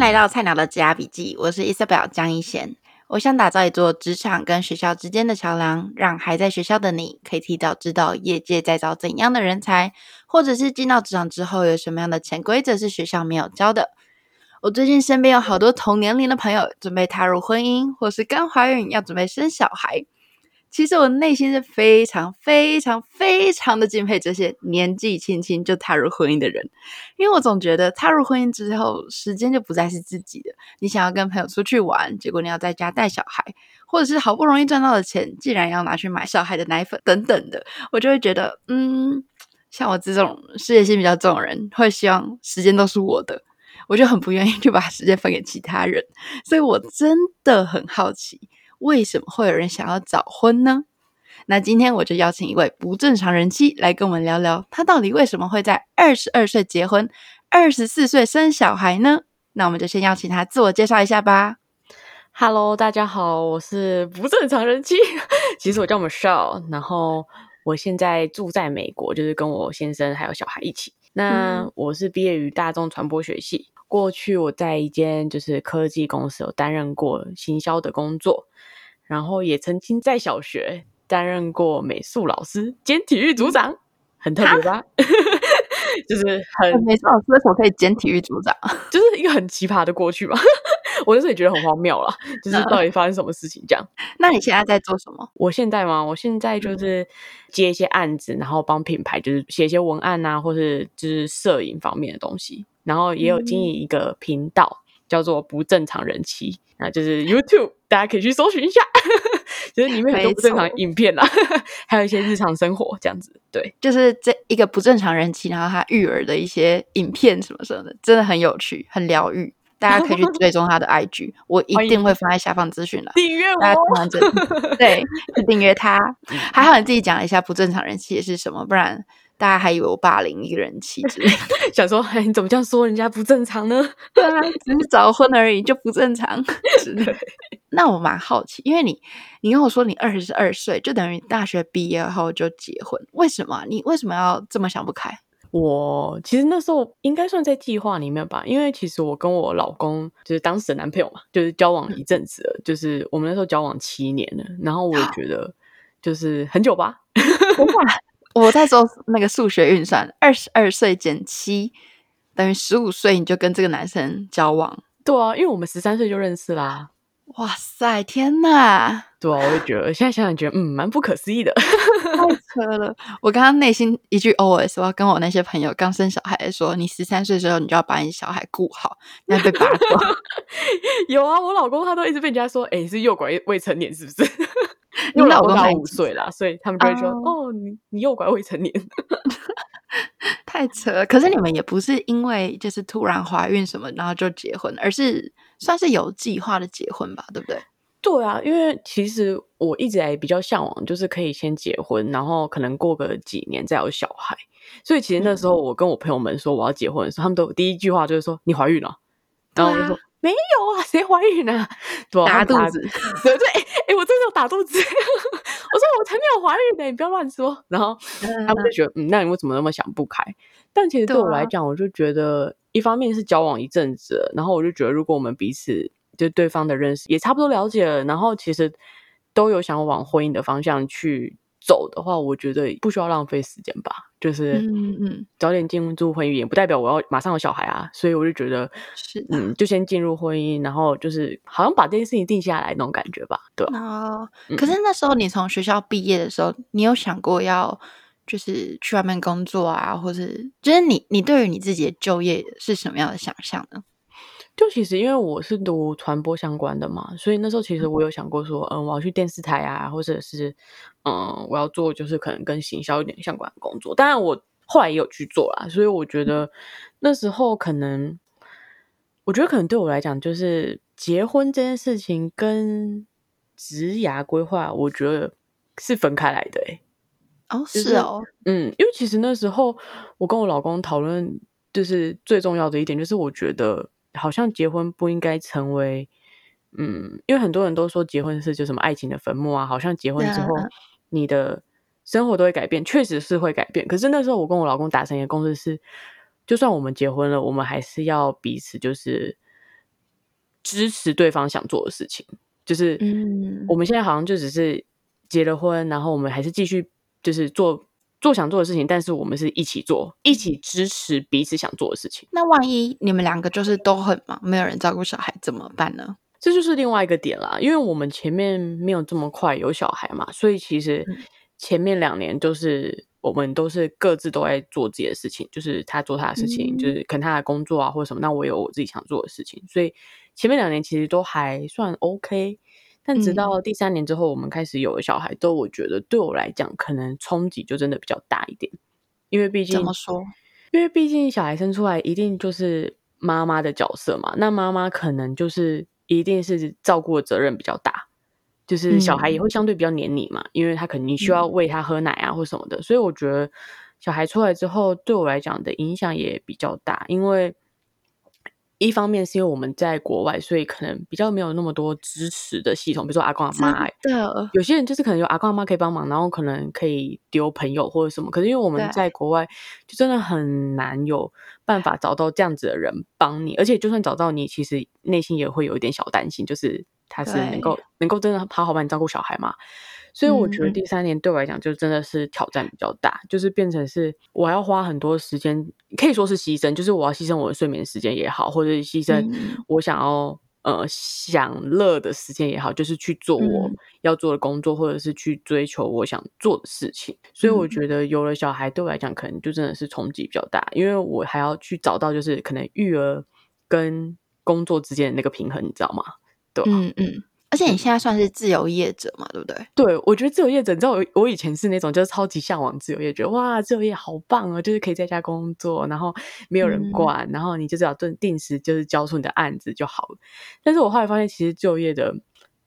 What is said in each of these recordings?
来到菜鸟的职涯笔记，我是 Isabel 江一贤。我想打造一座职场跟学校之间的桥梁，让还在学校的你可以提早知道业界在招怎样的人才，或者是进到职场之后有什么样的潜规则是学校没有教的。我最近身边有好多同年龄的朋友准备踏入婚姻，或是刚怀孕要准备生小孩。其实我内心是非常非常非常的敬佩这些年纪轻轻就踏入婚姻的人，因为我总觉得踏入婚姻之后，时间就不再是自己的。你想要跟朋友出去玩，结果你要在家带小孩，或者是好不容易赚到的钱，既然要拿去买小孩的奶粉等等的，我就会觉得，嗯，像我这种事业心比较重的人，会希望时间都是我的，我就很不愿意去把时间分给其他人，所以我真的很好奇。为什么会有人想要早婚呢？那今天我就邀请一位不正常人妻来跟我们聊聊，她到底为什么会在二十二岁结婚，二十四岁生小孩呢？那我们就先邀请她自我介绍一下吧。Hello，大家好，我是不正常人妻，其实我叫 Michelle，然后我现在住在美国，就是跟我先生还有小孩一起。那我是毕业于大众传播学系，过去我在一间就是科技公司有担任过行销的工作。然后也曾经在小学担任过美术老师兼体育组长，很特别吧？就是很美术老师为什么可以兼体育组长？就是一个很奇葩的过去吧。我那时候也觉得很荒谬啦，就是到底发生什么事情这样。那你现在在做什么？我现在吗？我现在就是接一些案子，然后帮品牌就是写一些文案啊，或是就是摄影方面的东西，然后也有经营一个频道。叫做不正常人妻，那就是 YouTube，大家可以去搜寻一下，就是里面很多不正常影片啦，还有一些日常生活这样子。对，就是这一个不正常人妻，然后他育儿的一些影片什么什么的，真的很有趣，很疗愈，大家可以去追踪他的 IG，我一定会放在下方资讯栏，订阅我，大家听完这里，对，订阅他。还好你自己讲了一下不正常人妻是什么，不然。大家还以为我霸凌一个人妻子，想说，哎，你怎么这样说人家不正常呢？对啊，只是早婚而已，就不正常。对那我蛮好奇，因为你，你跟我说你二十二岁，就等于大学毕业后就结婚，为什么？你为什么要这么想不开？我其实那时候应该算在计划里面吧，因为其实我跟我老公就是当时的男朋友嘛，就是交往一阵子了，嗯、就是我们那时候交往七年了，然后我也觉得就是很久吧。我在做那个数学运算，二十二岁减七等于十五岁，你就跟这个男生交往？对啊，因为我们十三岁就认识啦。哇塞，天哪！对啊，我也觉得，现在想想觉得，嗯，蛮不可思议的。太扯了！我刚刚内心一句 OS，我要跟我那些朋友刚生小孩的说，你十三岁的时候，你就要把你小孩顾好，你要被拔走。有啊，我老公他都一直被人家说，哎、欸，是诱拐未成年，是不是？因为我老公才五岁啦，所以他们就会说：“ oh. 哦，你你诱拐未成年，太扯了。”可是你们也不是因为就是突然怀孕什么，然后就结婚，而是算是有计划的结婚吧，对不对？对啊，因为其实我一直还比较向往，就是可以先结婚，然后可能过个几年再有小孩。所以其实那时候我跟我朋友们说我要结婚的时候，嗯、他们都第一句话就是说：“你怀孕了？”然后我就说。没有啊，谁怀孕啊？打肚子，对对，哎、欸，我真的有打肚子。我说我才没有怀孕呢，你不要乱说。然后他们就觉得，嗯，那你为什么那么想不开？但其实对我来讲，我就觉得，一方面是交往一阵子，然后我就觉得，如果我们彼此对对方的认识也差不多了解了，然后其实都有想往婚姻的方向去走的话，我觉得不需要浪费时间吧。就是嗯嗯，早点进入婚姻也不代表我要马上有小孩啊，所以我就觉得是嗯，就先进入婚姻，然后就是好像把这件事情定下来那种感觉吧，对哦，可是那时候你从学校毕业的时候，你有想过要就是去外面工作啊，或是就是你你对于你自己的就业是什么样的想象呢？就其实因为我是读传播相关的嘛，所以那时候其实我有想过说，嗯，我要去电视台啊，或者是嗯，我要做就是可能跟行销有点相关的工作。当然我后来也有去做啦，所以我觉得那时候可能，我觉得可能对我来讲，就是结婚这件事情跟职涯规划，我觉得是分开来的、欸。哦，是哦，嗯，因为其实那时候我跟我老公讨论，就是最重要的一点，就是我觉得。好像结婚不应该成为，嗯，因为很多人都说结婚是就什么爱情的坟墓啊，好像结婚之后你的生活都会改变，确实是会改变。可是那时候我跟我老公达成一个共识是，就算我们结婚了，我们还是要彼此就是支持对方想做的事情。就是，嗯，我们现在好像就只是结了婚，然后我们还是继续就是做做想做的事情，但是我们是一起做，一起支持彼此想做的事情。那万一你们两个就是都很忙，没有人照顾小孩怎么办呢？这就是另外一个点啦，因为我们前面没有这么快有小孩嘛，所以其实前面两年就是我们都是各自都在做自己的事情，就是他做他的事情，嗯、就是可能他的工作啊或者什么，那我有我自己想做的事情，所以前面两年其实都还算 OK，但直到第三年之后，我们开始有了小孩，都我觉得对我来讲可能冲击就真的比较大一点，因为毕竟怎么说？因为毕竟小孩生出来一定就是妈妈的角色嘛，那妈妈可能就是。一定是照顾的责任比较大，就是小孩也会相对比较黏你嘛，嗯、因为他肯定需要喂他喝奶啊或什么的，嗯、所以我觉得小孩出来之后对我来讲的影响也比较大，因为。一方面是因为我们在国外，所以可能比较没有那么多支持的系统，比如说阿公阿妈。对，有些人就是可能有阿公阿妈可以帮忙，然后可能可以丢朋友或者什么。可是因为我们在国外，就真的很难有办法找到这样子的人帮你，而且就算找到你，其实内心也会有一点小担心，就是他是能够能够真的好好帮你照顾小孩吗？所以我觉得第三年对我来讲就真的是挑战比较大，嗯、就是变成是我要花很多时间，可以说是牺牲，就是我要牺牲我的睡眠时间也好，或者是牺牲我想要、嗯、呃享乐的时间也好，就是去做我要做的工作，嗯、或者是去追求我想做的事情。所以我觉得有了小孩对我来讲，可能就真的是冲击比较大，因为我还要去找到就是可能育儿跟工作之间的那个平衡，你知道吗？对，嗯嗯。而且你现在算是自由业者嘛，对不对？对，我觉得自由业者，你知道我我以前是那种就是超级向往自由业，觉得哇，自由业好棒哦，就是可以在家工作，然后没有人管，嗯、然后你就只要定定时就是交出你的案子就好了。但是我后来发现，其实就业的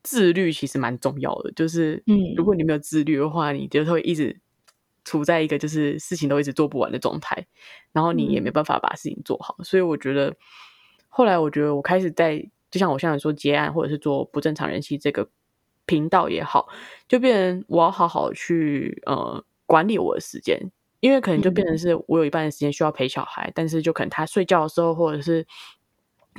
自律其实蛮重要的，就是嗯，如果你没有自律的话，你就会一直处在一个就是事情都一直做不完的状态，然后你也没办法把事情做好。嗯、所以我觉得后来，我觉得我开始在。就像我现在说结案，或者是做不正常人妻这个频道也好，就变成我要好好去呃管理我的时间，因为可能就变成是我有一半的时间需要陪小孩，嗯、但是就可能他睡觉的时候，或者是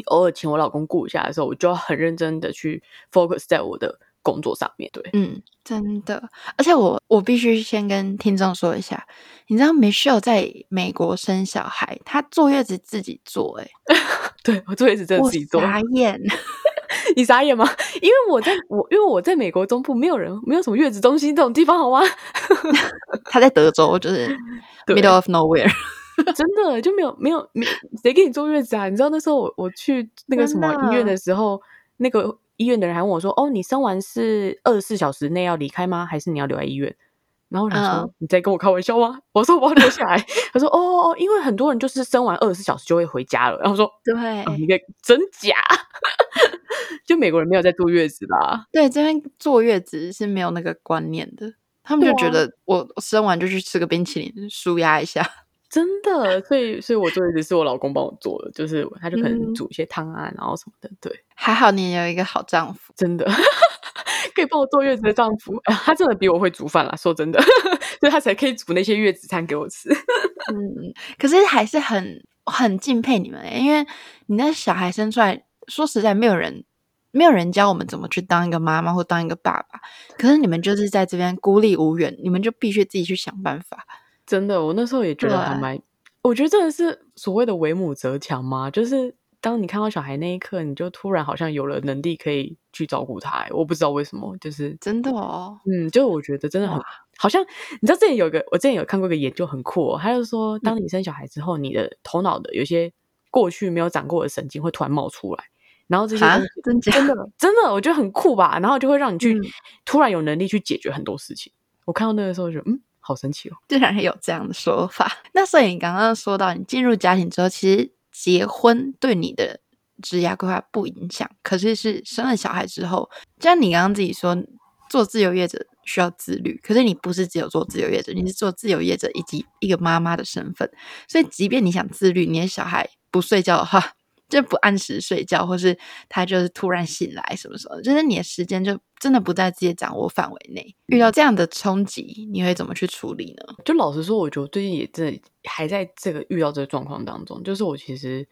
偶尔请我老公顾一下的时候，我就要很认真的去 focus 在我的工作上面。对，嗯，真的，而且我我必须先跟听众说一下，你知道 Michelle 在美国生小孩，她坐月子自己坐、欸，哎。对，我坐月子真的自己坐。傻眼，你傻眼吗？因为我在我因为我在美国中部，没有人，没有什么月子中心这种地方，好吗？他在德州，就是 middle of nowhere，真的就没有没有没谁给你坐月子啊？你知道那时候我我去那个什么医院的时候，那个医院的人还问我说：“哦，你生完是二十四小时内要离开吗？还是你要留在医院？”然后他说：“ uh, 你在跟我开玩笑吗？”我说：“我要留下来。”他说：“哦哦，因为很多人就是生完二十四小时就会回家了。”然后说：“对，哦、你个真假？就美国人没有在坐月子啦。对，这边坐月子是没有那个观念的，他们就觉得我生完就去吃个冰淇淋舒压一下。真的，所以所以我坐月子是我老公帮我做的，就是他就可能煮一些汤啊，然后什么的。对，还好你有一个好丈夫，真的。”可以帮我坐月子的丈夫，啊，他真的比我会煮饭啦。说真的，所以他才可以煮那些月子餐给我吃。嗯，可是还是很很敬佩你们，欸，因为你那小孩生出来，说实在，没有人没有人教我们怎么去当一个妈妈或当一个爸爸。可是你们就是在这边孤立无援，你们就必须自己去想办法。真的，我那时候也觉得还蛮，我觉得真的是所谓的为母则强嘛，就是。当你看到小孩那一刻，你就突然好像有了能力可以去照顾他。我不知道为什么，就是真的哦。嗯，就我觉得真的很哇好像，你知道之前有个我之前有看过一个研究很酷哦，他就说，当你生小孩之后，嗯、你的头脑的有些过去没有长过的神经会突然冒出来，然后这些真的真的真的，我觉得很酷吧。然后就会让你去、嗯、突然有能力去解决很多事情。我看到那个时候就嗯，好神奇哦，竟然有这样的说法。那所以你刚刚说到你进入家庭之后，其实。结婚对你的职业规划不影响，可是是生了小孩之后，就像你刚刚自己说，做自由业者需要自律，可是你不是只有做自由业者，你是做自由业者以及一个妈妈的身份，所以即便你想自律，你的小孩不睡觉的话，就不按时睡觉，或是他就是突然醒来什么什么，就是你的时间就真的不在自己掌握范围内。遇到这样的冲击，你会怎么去处理呢？就老实说，我觉得最近也真的还在这个遇到这个状况当中，就是我其实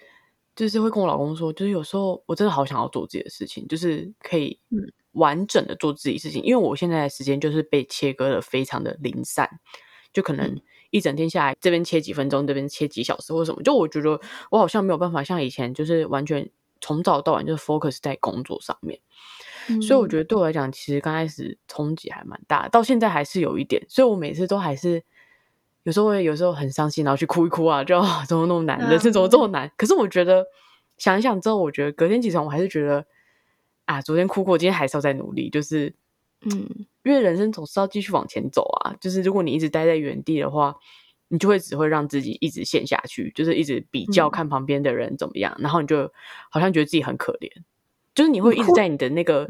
就是会跟我老公说，就是有时候我真的好想要做自己的事情，就是可以完整的做自己事情，嗯、因为我现在的时间就是被切割的非常的零散，就可能一整天下来，这边切几分钟，这边切几小时或什么，就我觉得我好像没有办法像以前，就是完全从早到晚就是 focus 在工作上面，嗯、所以我觉得对我来讲，其实刚开始冲击还蛮大，到现在还是有一点，所以我每次都还是。有时候会有时候很伤心，然后去哭一哭啊，就 怎么那么难，人生怎么这么难？可是我觉得想一想之后，我觉得隔天起床，我还是觉得啊，昨天哭过，今天还是要再努力。就是嗯，因为人生总是要继续往前走啊。就是如果你一直待在原地的话，你就会只会让自己一直陷下去，就是一直比较看旁边的人怎么样，嗯、然后你就好像觉得自己很可怜，就是你会一直在你的那个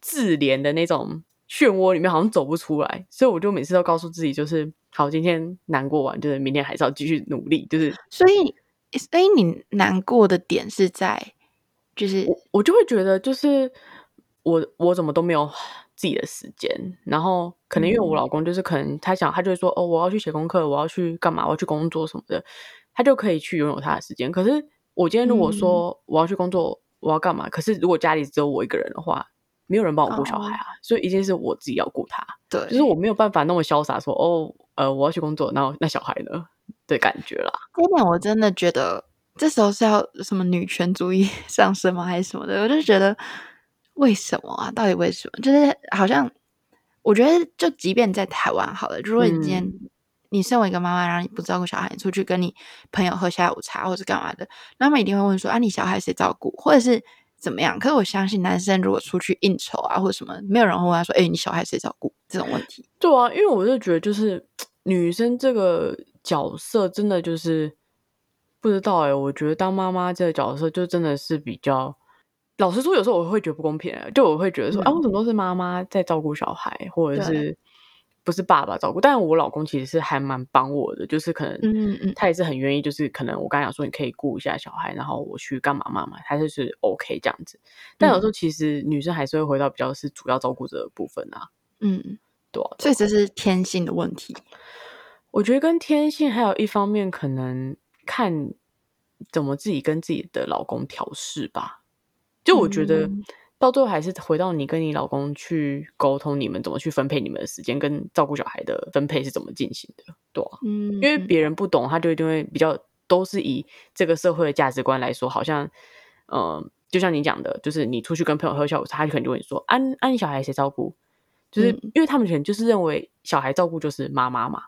自怜的那种漩涡里面，好像走不出来。所以我就每次都告诉自己，就是。好，今天难过完，就是明天还是要继续努力。就是，所以，所以你难过的点是在，就是我，我就会觉得，就是我，我怎么都没有自己的时间。然后，可能因为我老公，就是可能他想，他就会说，哦，我要去写功课，我要去干嘛，我要去工作什么的，他就可以去拥有他的时间。可是，我今天如果说我要去工作，嗯、我要干嘛？可是，如果家里只有我一个人的话，没有人帮我顾小孩啊，哦、所以一定是我自己要顾他。对，就是我没有办法那么潇洒说，哦。呃，我要去工作，然后那小孩呢的感觉啦。这一点我真的觉得，这时候是要什么女权主义 上升吗？还是什么的？我就觉得，为什么啊？到底为什么？就是好像，我觉得，就即便在台湾好了，如果你今天、嗯、你身为一个妈妈，然后你不照顾小孩，你出去跟你朋友喝下午茶或者干嘛的，那么一定会问说啊，你小孩谁照顾，或者是怎么样？可是我相信，男生如果出去应酬啊，或者什么，没有人会问他说，哎，你小孩谁照顾？这种问题。对啊，因为我就觉得就是。女生这个角色真的就是不知道哎、欸，我觉得当妈妈这个角色就真的是比较，老实说，有时候我会觉得不公平，就我会觉得说，嗯、啊，为什么都是妈妈在照顾小孩，或者是不是爸爸照顾？但是我老公其实是还蛮帮我的，就是可能，嗯嗯，他也是很愿意，就是可能我刚才讲说，你可以顾一下小孩，然后我去干嘛嘛嘛，他就是 OK 这样子。但有时候其实女生还是会回到比较是主要照顾者的部分啊，嗯。对，所以这是天性的问题。我觉得跟天性还有一方面，可能看怎么自己跟自己的老公调试吧。就我觉得到最后还是回到你跟你老公去沟通，你们怎么去分配你们的时间，跟照顾小孩的分配是怎么进行的。对，嗯，因为别人不懂，他就一定会比较都是以这个社会的价值观来说，好像，嗯、呃，就像你讲的，就是你出去跟朋友喝下午茶，他就可能就会说，啊，啊你小孩谁照顾？就是因为他们可能就是认为小孩照顾就是妈妈嘛，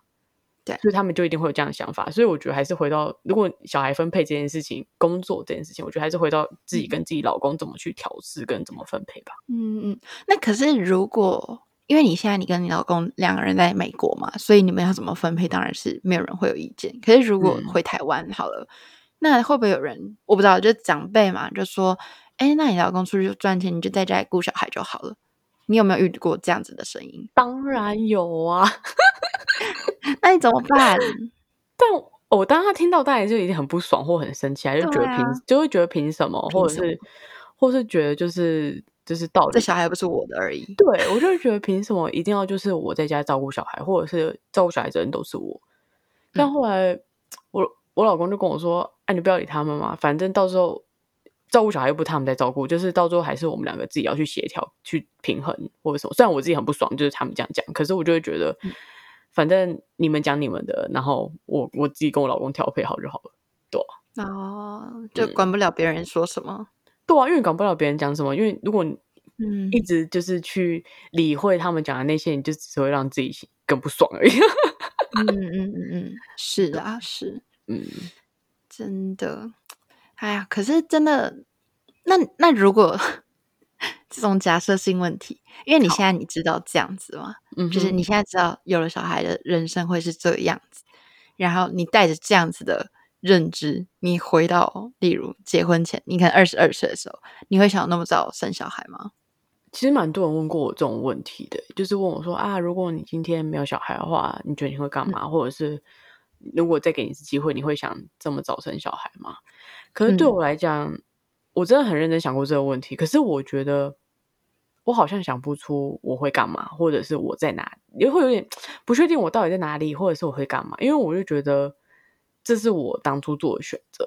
对，所以他们就一定会有这样的想法。所以我觉得还是回到，如果小孩分配这件事情、工作这件事情，我觉得还是回到自己跟自己老公怎么去调试跟怎么分配吧。嗯嗯，那可是如果因为你现在你跟你老公两个人在美国嘛，所以你们要怎么分配，当然是没有人会有意见。可是如果回台湾好了，嗯、那会不会有人我不知道，就长辈嘛，就说，哎，那你老公出去赚钱，你就在家里顾小孩就好了。你有没有遇过这样子的声音？当然有啊，那你怎么办？但我当他听到，当然就已经很不爽或很生气，就觉得凭、啊、就会觉得凭什么，或者是，或是觉得就是就是到底，这小孩不是我的而已。对，我就会觉得凭什么一定要就是我在家照顾小孩，或者是照顾小孩的人都是我。但后来、嗯、我我老公就跟我说：“哎、啊，你不要理他们嘛，反正到时候。”照顾小孩又不是他们在照顾，就是到最后还是我们两个自己要去协调、去平衡或者什么。虽然我自己很不爽，就是他们这样讲，可是我就会觉得，嗯、反正你们讲你们的，然后我我自己跟我老公调配好就好了，对啊。哦，就管不了别人说什么，嗯、对啊，因为管不了别人讲什么，因为如果嗯一直就是去理会他们讲的那些，你就只会让自己更不爽而已。嗯嗯嗯嗯，是啊，是，嗯，真的。哎呀，可是真的，那那如果这种假设性问题，因为你现在你知道这样子吗？嗯，就是你现在知道有了小孩的人生会是这个样子，然后你带着这样子的认知，你回到例如结婚前，你可能二十二岁的时候，你会想那么早生小孩吗？其实蛮多人问过我这种问题的，就是问我说啊，如果你今天没有小孩的话，你觉得你会干嘛？嗯，或者是如果再给你一次机会，你会想这么早生小孩吗？可是对我来讲，嗯、我真的很认真想过这个问题。可是我觉得，我好像想不出我会干嘛，或者是我在哪，也会有点不确定我到底在哪里，或者是我会干嘛。因为我就觉得这是我当初做的选择。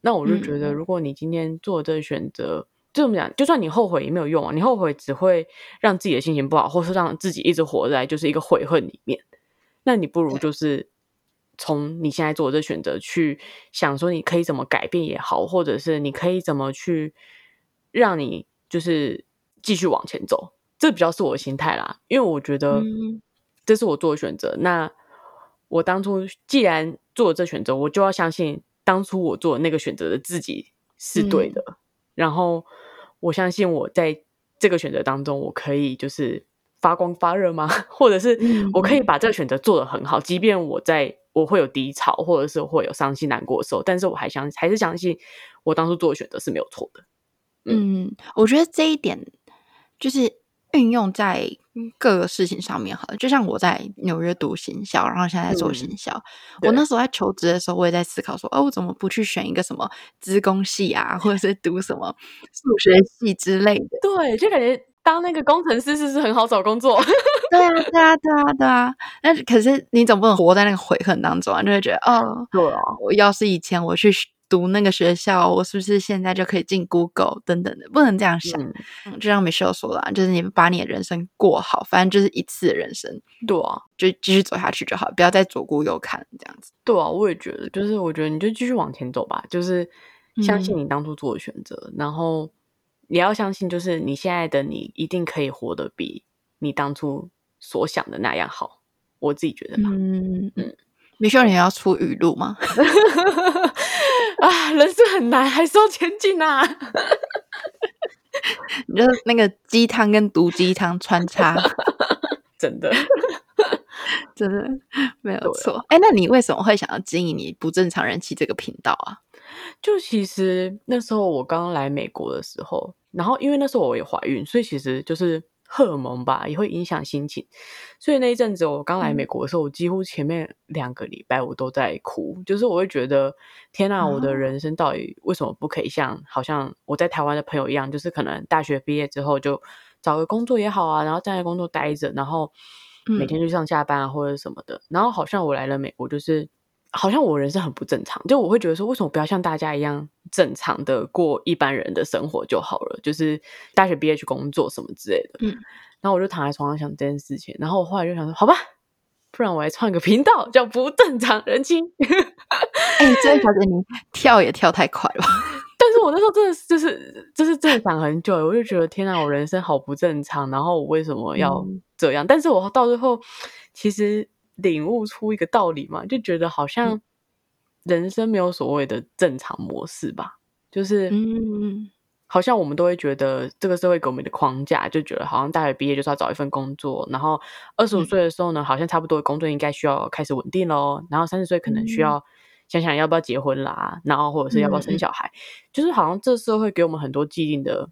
那我就觉得，如果你今天做这个选择，就这么讲，就算你后悔也没有用啊，你后悔只会让自己的心情不好，或是让自己一直活在就是一个悔恨里面。那你不如就是从你现在做的这选择去想说，你可以怎么改变也好，或者是你可以怎么去让你就是继续往前走，这比较是我的心态啦。因为我觉得这是我做的选择。那我当初既然做了这选择，我就要相信当初我做的那个选择的自己是对的。然后我相信我在这个选择当中，我可以就是。发光发热吗？或者是我可以把这个选择做得很好，嗯、即便我在我会有低潮，或者是会有伤心难过的时候，但是我还相还是相信我当初做的选择是没有错的。嗯，嗯，我觉得这一点就是运用在各个事情上面好了。就像我在纽约读行销，然后现在在做行销。嗯、我那时候在求职的时候，我也在思考说，哦，我怎么不去选一个什么资工系啊，或者是读什么数学系之类的？对，就感觉。当那个工程师是不是很好找工作？对啊，对啊，对啊，对啊。那可是你总不能活在那个悔恨当中啊，就会觉得哦，对啊，我要是以前我去读那个学校，我是不是现在就可以进 Google 等等的？不能这样想。嗯，就像 Michelle 说的，就是你把你的人生过好，反正就是一次的人生，对啊，就继续走下去就好，不要再左顾右看这样子。对啊，我也觉得，就是我觉得你就继续往前走吧，就是相信你当初做的选择，嗯、然后。你要相信，就是你现在的你一定可以活得比你当初所想的那样好。我自己觉得吧。嗯嗯，Michelle，你要出语录吗？啊，人生很难，还是要前进啊！你就那个鸡汤跟毒鸡汤穿插，真的，真的没有错。哎、欸，那你为什么会想要经营你不正常人气这个频道啊？就其实那时候我刚来美国的时候。然后，因为那时候我也怀孕，所以其实就是荷尔蒙吧，也会影响心情。所以那一阵子我刚来美国的时候，嗯、我几乎前面两个礼拜我都在哭，就是我会觉得天哪，我的人生到底为什么不可以像好像我在台湾的朋友一样，就是可能大学毕业之后就找个工作也好啊，然后在工作待着，然后每天去上下班啊或者什么的。嗯、然后好像我来了美国，就是。好像我人生很不正常，就我会觉得说，为什么不要像大家一样正常的过一般人的生活就好了？就是大学毕业去工作什么之类的。嗯，然后我就躺在床上想这件事情，然后我后来就想说，好吧，不然我来创一个频道叫不正常人妻。哎、欸，这位小姐，你跳也跳太快了。但是我那时候真的是就是就是正常很久，我就觉得天哪，我人生好不正常，然后我为什么要这样？嗯、但是我到最后其实。领悟出一个道理嘛，就觉得好像人生没有所谓的正常模式吧，就是，嗯，好像我们都会觉得这个社会给我们的框架，就觉得好像大学毕业就是要找一份工作，然后二十五岁的时候呢，好像差不多的工作应该需要开始稳定咯，然后三十岁可能需要想想要不要结婚啦，然后或者是要不要生小孩，就是好像这社会给我们很多既定的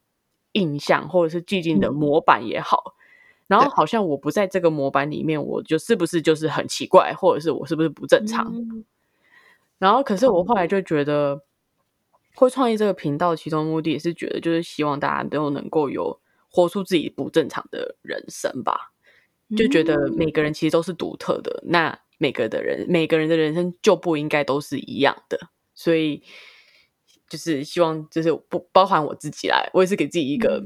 印象，或者是既定的模板也好。然后好像我不在这个模板里面，我就是不是就是很奇怪，或者是我是不是不正常？嗯、然后可是我后来就觉得，会创立这个频道，其中目的也是觉得，就是希望大家都能够有活出自己不正常的人生吧。就觉得每个人其实都是独特的，嗯、那每个的人每个人的人生就不应该都是一样的。所以就是希望，就是不包含我自己来，我也是给自己一个。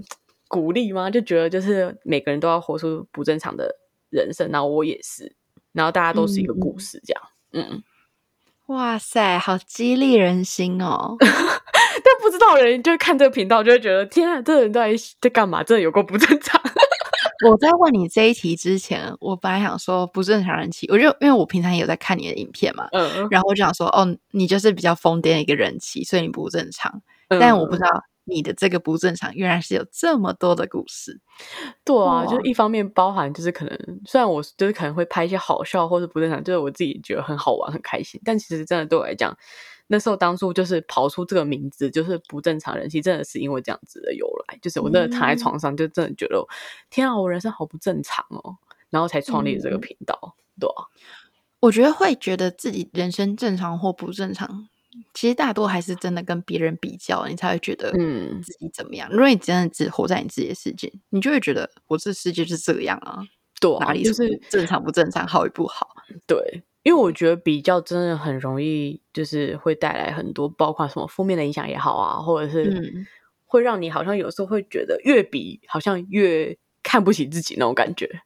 嗯鼓励吗？就觉得就是每个人都要活出不正常的人生，然后我也是，然后大家都是一个故事这样。嗯，嗯，哇塞，好激励人心哦！但不知道的人就看这个频道，就会觉得天啊，这个人到底在干嘛？真的有够不正常。我在问你这一题之前，我本来想说不正常人气，我就因为我平常也有在看你的影片嘛，嗯，然后我就想说哦，你就是比较疯癫的一个人气，所以你不正常，嗯、但我不知道。你的这个不正常，原来是有这么多的故事。对啊，就是一方面包含，就是可能虽然我就是可能会拍一些好笑或者不正常，就是我自己觉得很好玩、很开心，但其实真的对我来讲，那时候当初就是跑出这个名字，就是不正常人妻，真的是因为这样子的由来。就是我那躺在床上，就真的觉得、嗯、天啊，我人生好不正常哦，然后才创立这个频道。嗯、对啊，我觉得会觉得自己人生正常或不正常。其实大多还是真的跟别人比较，你才会觉得嗯自己怎么样。嗯、如果你真的只活在你自己的世界，你就会觉得我这世界是这样啊，对啊，哪里就是正常不正常，好与不好。对，因为我觉得比较真的很容易，就是会带来很多，包括什么负面的影响也好啊，或者是会让你好像有时候会觉得越比好像越看不起自己那种感觉。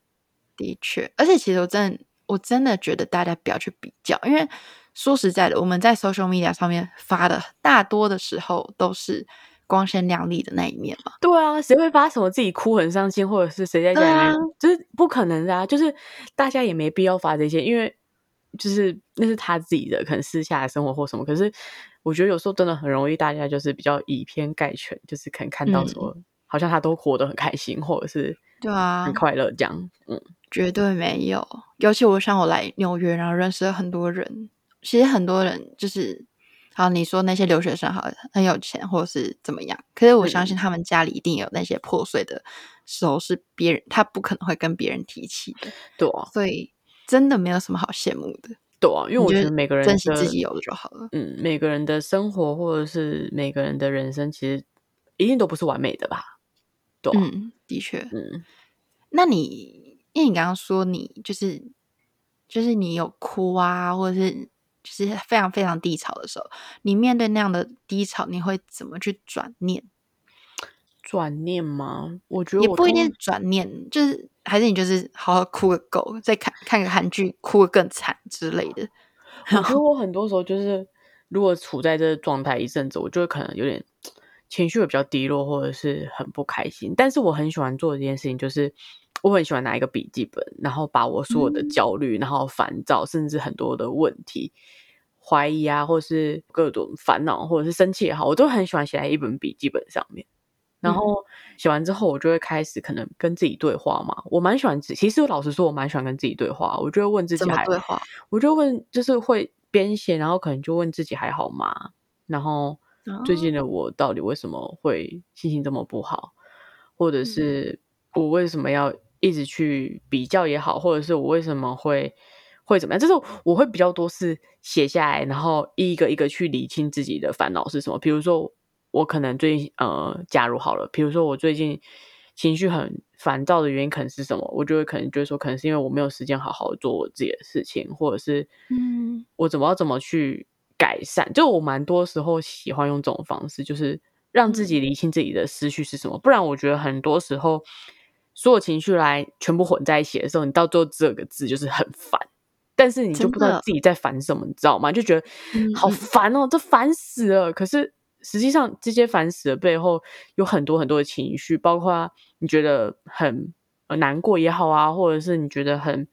的确，而且其实我真的我真的觉得大家不要去比较，因为说实在的，我们在 social media 上面发的大多的时候都是光鲜亮丽的那一面嘛。对啊，谁会发什么自己哭很伤心，或者是谁在家里面，啊、就是不可能的啊！就是大家也没必要发这些，因为。就是那是他自己的可能私下的生活或什么，可是我觉得有时候真的很容易，大家就是比较以偏概全，就是可能看到说、嗯、好像他都活得很开心，或者是对啊很快乐这样，嗯，绝对没有。尤其我像我来纽约，然后认识了很多人，其实很多人就是，好你说那些留学生好很有钱或者是怎么样，可是我相信他们家里一定有那些破碎的时候，是别人他不可能会跟别人提起的，对啊，所以。真的没有什么好羡慕的，对啊，因为我觉得每个人珍惜自己有的就好了。嗯，每个人的生活或者是每个人的人生，其实一定都不是完美的吧？对啊，嗯，的确，嗯。那你，因为你刚刚说你就是就是你有哭啊，或者是就是非常非常低潮的时候，你面对那样的低潮，你会怎么去转念？转念吗？我觉得我也不一定转念，就是。还是你就是好好哭个够，再看看个韩剧，哭个更惨之类的。我觉得 我很多时候就是，如果处在这个状态一阵子，我就会可能有点情绪会比较低落，或者是很不开心。但是我很喜欢做的一件事情，就是我很喜欢拿一个笔记本，然后把我所有的焦虑、嗯、然后烦躁，甚至很多的问题、怀疑啊，或者是各种烦恼，或者是生气也好，我都很喜欢写在一本笔记本上面。然后写完之后，我就会开始可能跟自己对话嘛。我蛮喜欢，其实我老实说，我蛮喜欢跟自己对话。我就会问自己还，对话？我就问，就是会编写，然后可能就问自己还好吗？然后最近的我到底为什么会心情这么不好？或者是我为什么要一直去比较也好，或者是我为什么会会怎么样？就是我会比较多是写下来，然后一个一个去理清自己的烦恼是什么。比如说。我可能最近呃，假如好了，比如说我最近情绪很烦躁的原因可能是什么？我就会可能就是说，可能是因为我没有时间好好做我自己的事情，或者是嗯，我怎么要怎么去改善？就我蛮多时候喜欢用这种方式，就是让自己理清自己的思绪是什么。不然我觉得很多时候所有情绪来全部混在一起的时候，你到最后这个字就是很烦，但是你就不知道自己在烦什么，你知道吗？就觉得好烦哦，这烦死了。可是。实际上，这些烦死的背后有很多很多的情绪，包括你觉得很难过也好啊，或者是你觉得很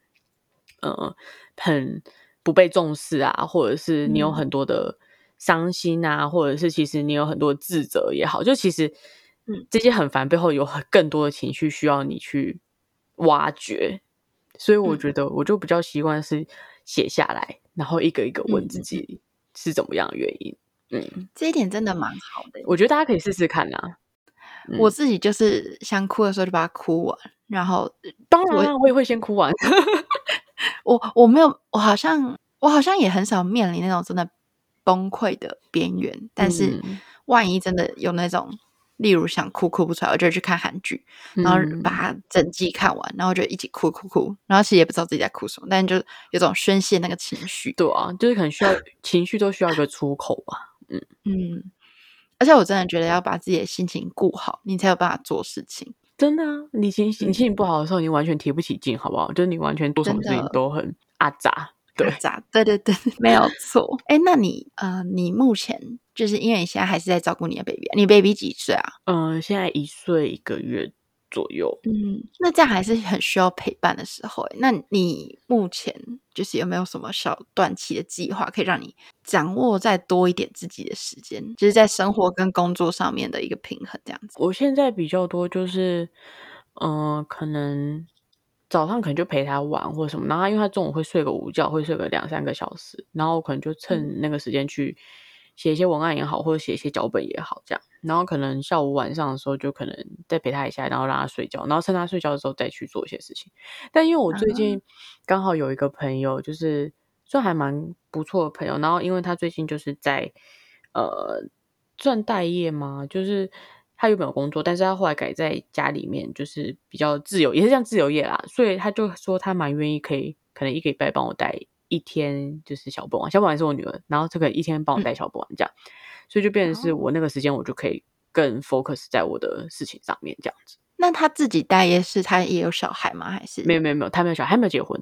呃很不被重视啊，或者是你有很多的伤心啊，嗯、或者是其实你有很多自责也好，就其实嗯这些很烦背后有很更多的情绪需要你去挖掘，所以我觉得我就比较习惯是写下来，然后一个一个问自己是怎么样的原因。嗯，这一点真的蛮好的，我觉得大家可以试试看呐、啊。我自己就是想哭的时候就把它哭完，然后当然我，我也会先哭完。我我没有，我好像我好像也很少面临那种真的崩溃的边缘，但是万一真的有那种，例如想哭哭不出来，我就去看韩剧，然后把它整季看完，然后就一起哭哭哭，然后其实也不知道自己在哭什么，但就有种宣泄那个情绪。对啊，就是可能需要情绪都需要一个出口吧。嗯 嗯，而且我真的觉得要把自己的心情顾好，你才有办法做事情。真的啊，你心心情不好的时候，你完全提不起劲，好不好？就是你完全做什么事情都很阿杂，对 对对对，没有错。哎，那你呃，你目前就是因为你现在还是在照顾你的 baby，你 baby 几岁啊？嗯、呃，现在一岁一个月。左右，嗯，那这样还是很需要陪伴的时候。那你目前就是有没有什么小短期的计划，可以让你掌握再多一点自己的时间，就是在生活跟工作上面的一个平衡，这样子。我现在比较多就是，嗯、呃，可能早上可能就陪他玩或者什么，然后因为他中午会睡个午觉，会睡个两三个小时，然后我可能就趁那个时间去。写一些文案也好，或者写一些脚本也好，这样，然后可能下午晚上的时候就可能再陪他一下，然后让他睡觉，然后趁他睡觉的时候再去做一些事情。但因为我最近刚好有一个朋友，就是算还蛮不错的朋友，然后因为他最近就是在呃赚待业嘛，就是他原本有工作，但是他后来改在家里面，就是比较自由，也是像自由业啦，所以他就说他蛮愿意可以可能一个礼拜帮我带。一天就是小本丸，小本丸是我女儿，然后这个一天帮我带小本丸这样，嗯、所以就变成是我那个时间我就可以更 focus 在我的事情上面这样子。那他自己带夜市，他也有小孩吗？还是没有没有没有，他没有小孩，还没有结婚。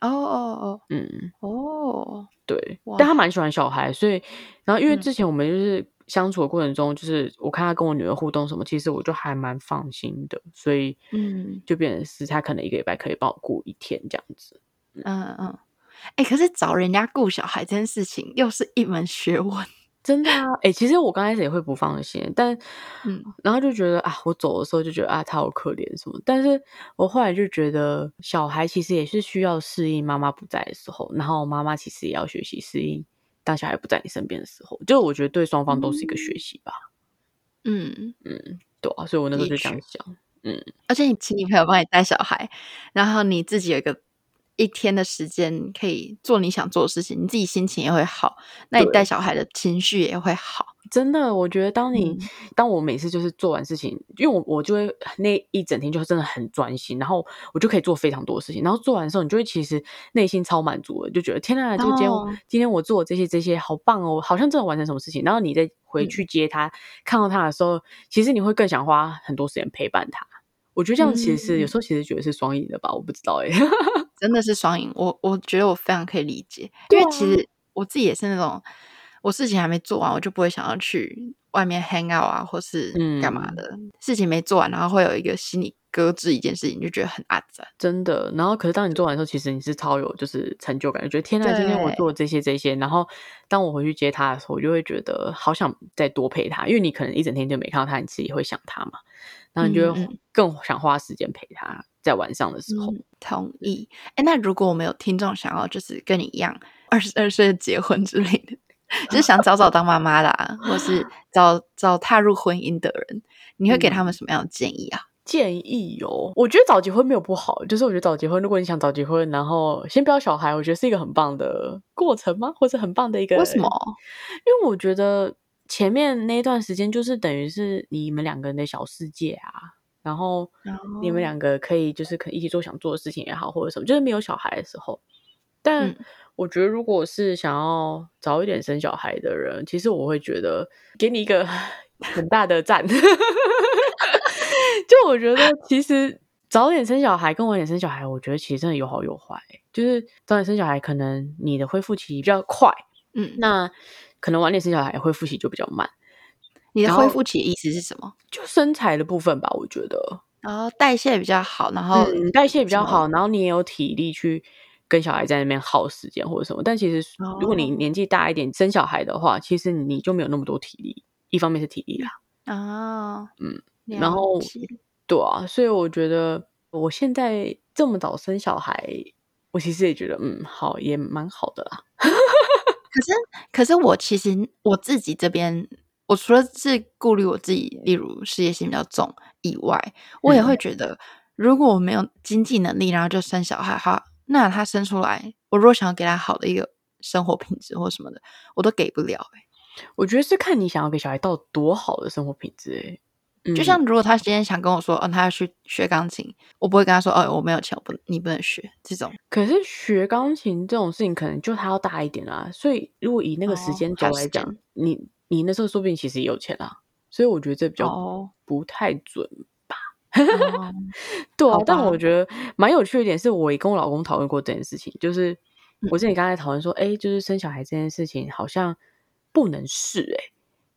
哦哦哦，嗯哦，对，但他蛮喜欢小孩，所以然后因为之前我们就是相处的过程中，嗯、就是我看他跟我女儿互动什么，其实我就还蛮放心的，所以嗯，就变成是他可能一个礼拜可以帮我顾一天这样子。嗯嗯，哎、欸，可是找人家顾小孩这件事情又是一门学问。真的啊，哎、欸，其实我刚开始也会不放心，但，嗯，然后就觉得啊，我走的时候就觉得啊，他好可怜什么，但是我后来就觉得，小孩其实也是需要适应妈妈不在的时候，然后妈妈其实也要学习适应当小孩不在你身边的时候，就我觉得对双方都是一个学习吧。嗯嗯，对啊，所以我那时候就想，嗯，而且你请你朋友帮你带小孩，然后你自己有一个。一天的时间可以做你想做的事情，你自己心情也会好，那你带小孩的情绪也会好。真的，我觉得当你、嗯、当我每次就是做完事情，因为我我就会那一整天就真的很专心，然后我就可以做非常多的事情，然后做完的时候，你就会其实内心超满足的，就觉得天呐，就今天、哦、今天我做这些这些好棒哦，好像真的完成什么事情。然后你再回去接他，嗯、看到他的时候，其实你会更想花很多时间陪伴他。我觉得这样其实是、嗯、有时候其实觉得是双赢的吧，我不知道哎。真的是双赢，我我觉得我非常可以理解，因为其实我自己也是那种，我事情还没做完，我就不会想要去外面 hang out 啊，或是干嘛的。嗯、事情没做完，然后会有一个心理搁置一件事情，就觉得很阿杂。真的，然后可是当你做完的时候，其实你是超有就是成就感，觉得天呐，今天我做了这些这些。然后当我回去接他的时候，我就会觉得好想再多陪他，因为你可能一整天就没看到他，你自己会想他嘛，然后你就会更想花时间陪他。在晚上的时候，嗯、同意。哎，那如果我们有听众想要，就是跟你一样，二十二岁结婚之类的，就是想早早当妈妈啦，或是早早踏入婚姻的人，你会给他们什么样的建议啊？建议哟，我觉得早结婚没有不好，就是我觉得早结婚，如果你想早结婚，然后先不要小孩，我觉得是一个很棒的过程吗？或者很棒的一个？为什么？因为我觉得前面那一段时间，就是等于是你们两个人的小世界啊。然后你们两个可以就是可以一起做想做的事情也好，或者什么，就是没有小孩的时候。但我觉得，如果是想要早一点生小孩的人，其实我会觉得给你一个 很大的赞。就我觉得，其实早点生小孩跟晚点生小孩，我觉得其实真的有好有坏。就是早点生小孩，可能你的恢复期比较快，嗯，那可能晚点生小孩恢复期就比较慢。你的恢复期意思是什么？就身材的部分吧，我觉得。然后代谢比较好，然后、嗯、代谢比较好，然后你也有体力去跟小孩在那边耗时间或者什么。但其实如果你年纪大一点生小孩的话，其实你就没有那么多体力。一方面是体力啦，啊，嗯，然后对啊，所以我觉得我现在这么早生小孩，我其实也觉得嗯，好，也蛮好的啦。可是，可是我其实我自己这边。我除了是顾虑我自己，例如事业心比较重以外，我也会觉得，如果我没有经济能力，然后就生小孩哈，那他生出来，我如果想要给他好的一个生活品质或什么的，我都给不了我觉得是看你想要给小孩到多好的生活品质就像如果他今天想跟我说，哦，他要去学钢琴，我不会跟他说，哦，我没有钱，我不，你不能学这种。可是学钢琴这种事情，可能就他要大一点啊，所以如果以那个时间轴来讲，哦、你。你那时候说不定其实也有钱啊，所以我觉得这比较不太准吧。Oh. 对啊，但我觉得蛮有趣的一点是，我也跟我老公讨论过这件事情，就是我之前刚才讨论说，哎、嗯，就是生小孩这件事情好像不能试哎、欸，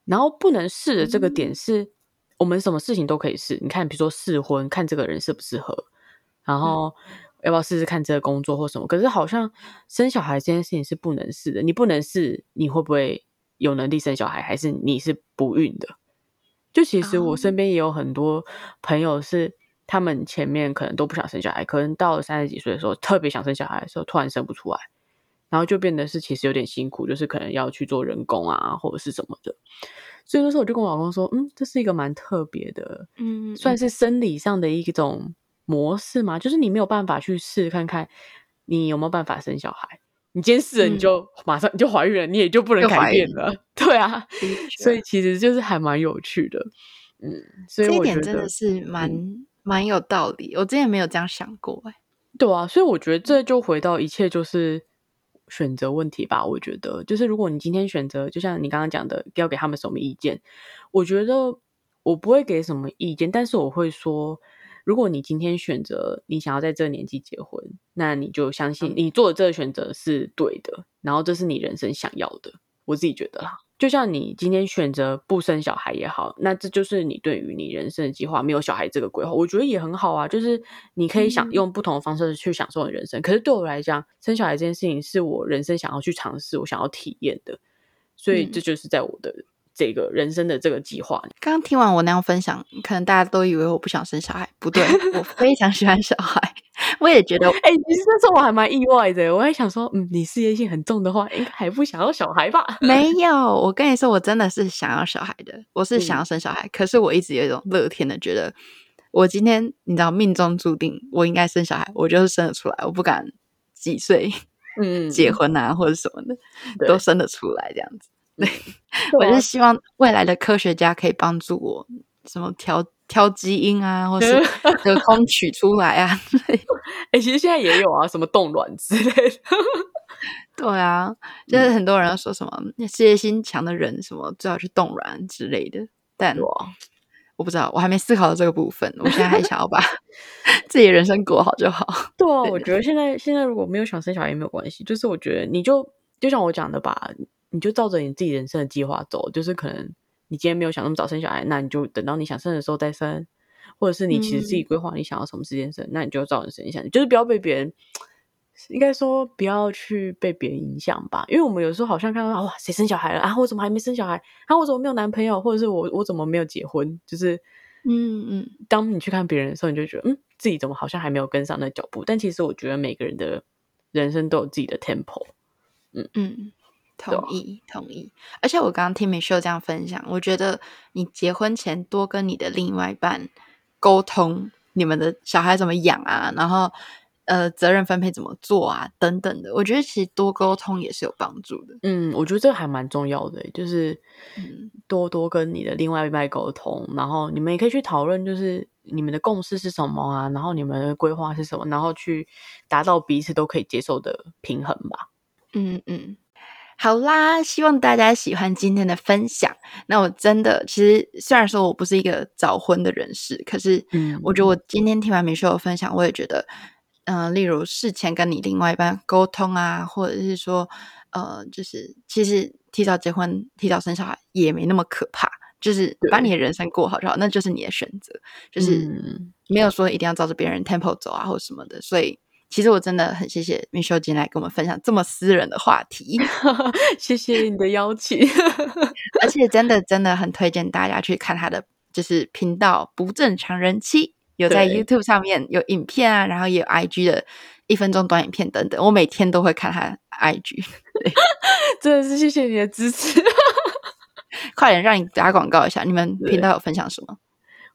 然后不能试的这个点是、嗯、我们什么事情都可以试，你看，比如说试婚，看这个人适不适合，然后要不要试试看这个工作或什么，可是好像生小孩这件事情是不能试的，你不能试，你会不会？有能力生小孩，还是你是不孕的？就其实我身边也有很多朋友是，他们前面可能都不想生小孩，可能到了三十几岁的时候，特别想生小孩的时候，突然生不出来，然后就变得是其实有点辛苦，就是可能要去做人工啊，或者是什么的。所以那时候我就跟我老公说，嗯，这是一个蛮特别的，嗯，算是生理上的一种模式嘛，就是你没有办法去试看看，你有没有办法生小孩。你今天试了，你就马上你就怀孕了，嗯，你也就不能改变了。对啊，所以其实就是还蛮有趣的。嗯，所以我觉得这一点真的是蛮蛮、嗯、有道理。我之前没有这样想过，哎。对啊，所以我觉得这就回到一切，就是选择问题吧。我觉得，就是如果你今天选择，就像你刚刚讲的，要给他们什么意见，我觉得我不会给什么意见，但是我会说，如果你今天选择你想要在这个年纪结婚，那你就相信你做的这个选择是对的，然后这是你人生想要的。我自己觉得啦。就像你今天选择不生小孩也好，那这就是你对于你人生的计划，没有小孩这个规划，我觉得也很好啊。就是你可以想用不同的方式去享受你人生。嗯、可是对我来讲，生小孩这件事情是我人生想要去尝试、我想要体验的，所以这就是在我的这个人生的这个计划。刚刚听完我那样分享，可能大家都以为我不想生小孩，不对，我非常喜欢小孩。我也觉得，哎、欸，其实那时候我还蛮意外的。我还想说，嗯，你事业心很重的话，应该还不想要小孩吧？没有，我跟你说，我真的是想要小孩的。我是想要生小孩，嗯、可是我一直有一种乐天的觉得，我今天你知道，命中注定我应该生小孩，我就是生得出来。我不敢几岁嗯结婚啊，或者什么的，都生得出来这样子。我是希望未来的科学家可以帮助我，什么调。挑基因啊，或是 隔空取出来啊，哎、欸，其实现在也有啊，什么冻卵之类的。对啊，就是很多人说什么事业心强的人，什么最好去冻卵之类的。但我不知道，我还没思考到这个部分。我现在还想要把自己的人生过好就好。对啊，我觉得现在现在如果没有想生小孩也没有关系，就是我觉得你就就像我讲的吧，你就照着你自己人生的计划走，就是可能。你今天没有想那么早生小孩，那你就等到你想生的时候再生，或者是你其实自己规划你想要什么时间生，嗯、那你就照着生一下，就是不要被别人，应该说不要去被别人影响吧。因为我们有时候好像看到哇，谁生小孩了啊？我怎么还没生小孩？啊，我怎么没有男朋友？或者是我我怎么没有结婚？就是嗯嗯，当你去看别人的时候，你就觉得嗯，自己怎么好像还没有跟上那脚步？但其实我觉得每个人的人生都有自己的 tempo，嗯嗯。同意，同意。而且我刚刚听 Michelle 这样分享，我觉得你结婚前多跟你的另外一半沟通，你们的小孩怎么养啊，然后呃，责任分配怎么做啊，等等的。我觉得其实多沟通也是有帮助的。嗯，我觉得这还蛮重要的，就是多多跟你的另外一半沟通，然后你们也可以去讨论，就是你们的共识是什么啊，然后你们的规划是什么，然后去达到彼此都可以接受的平衡吧。嗯嗯。好啦，希望大家喜欢今天的分享。那我真的，其实虽然说我不是一个早婚的人士，可是，嗯，我觉得我今天听完 Michelle 的分享，我也觉得，嗯、呃，例如事前跟你另外一半沟通啊，或者是说，呃，就是其实提早结婚、提早生小孩也没那么可怕，就是把你的人生过好就好，那就是你的选择，就是没有说一定要照着别人 tempo 走啊，或什么的，所以。其实我真的很谢谢 Michelle 今来跟我们分享这么私人的话题，谢谢你的邀请，而且真的真的很推荐大家去看他的就是频道不正常人妻，有在 YouTube 上面有影片啊，然后也有 IG 的一分钟短影片等等，我每天都会看他 IG，真的是谢谢你的支持，快点让你打广告一下，你们频道有分享什么？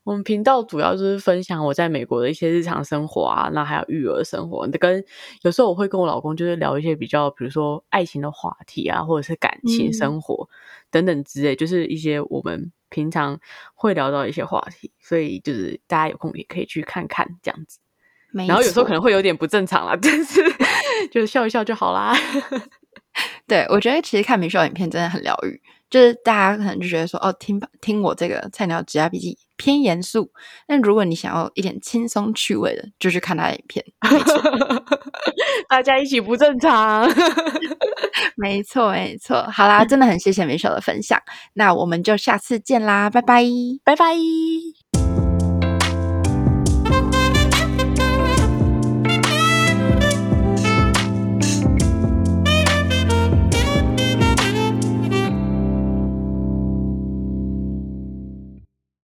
我们频道主要就是分享我在美国的一些日常生活啊，那还有育儿生活。跟有时候我会跟我老公就是聊一些比较，比如说爱情的话题啊，或者是感情生活等等之类，嗯、就是一些我们平常会聊到一些话题。所以就是大家有空也可以去看看这样子。然后有时候可能会有点不正常啦，但是就是笑一笑就好啦。对，我觉得其实看 Michelle 影片真的很疗愈。就是大家可能就觉得说，哦，听听我这个菜鸟指甲笔记偏严肃，但如果你想要一点轻松趣味的，就去看他的影片。大家一起不正常。没错，没错。好啦，真的很谢谢 Michelle 的分享，那我们就下次见啦，拜拜，拜拜。